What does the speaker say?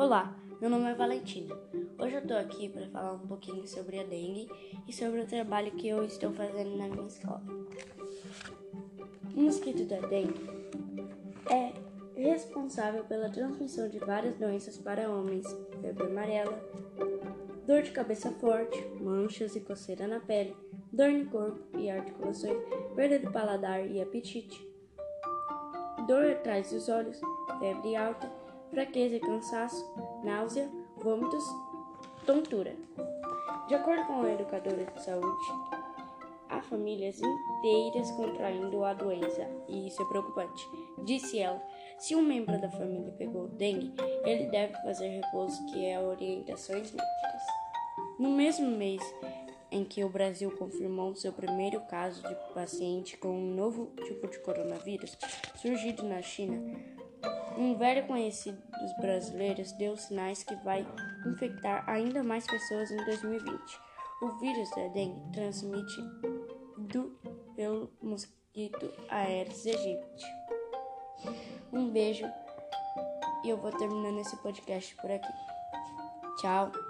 Olá, meu nome é Valentina. Hoje eu tô aqui para falar um pouquinho sobre a dengue e sobre o trabalho que eu estou fazendo na minha escola. O mosquito da dengue é responsável pela transmissão de várias doenças para homens: febre amarela, dor de cabeça forte, manchas e coceira na pele, dor no corpo e articulações, perda de paladar e apetite, dor atrás dos olhos, febre alta fraqueza e cansaço, náusea, vômitos, tontura. De acordo com a educadora de saúde, há famílias inteiras contraindo a doença e isso é preocupante. Disse ela: se um membro da família pegou dengue, ele deve fazer repouso, que é orientações médicas. No mesmo mês em que o Brasil confirmou seu primeiro caso de paciente com um novo tipo de coronavírus surgido na China, um velho conhecido dos brasileiros deu sinais que vai infectar ainda mais pessoas em 2020. O vírus da dengue transmite do, pelo mosquito Aedes aegypti. Um beijo e eu vou terminando esse podcast por aqui. Tchau.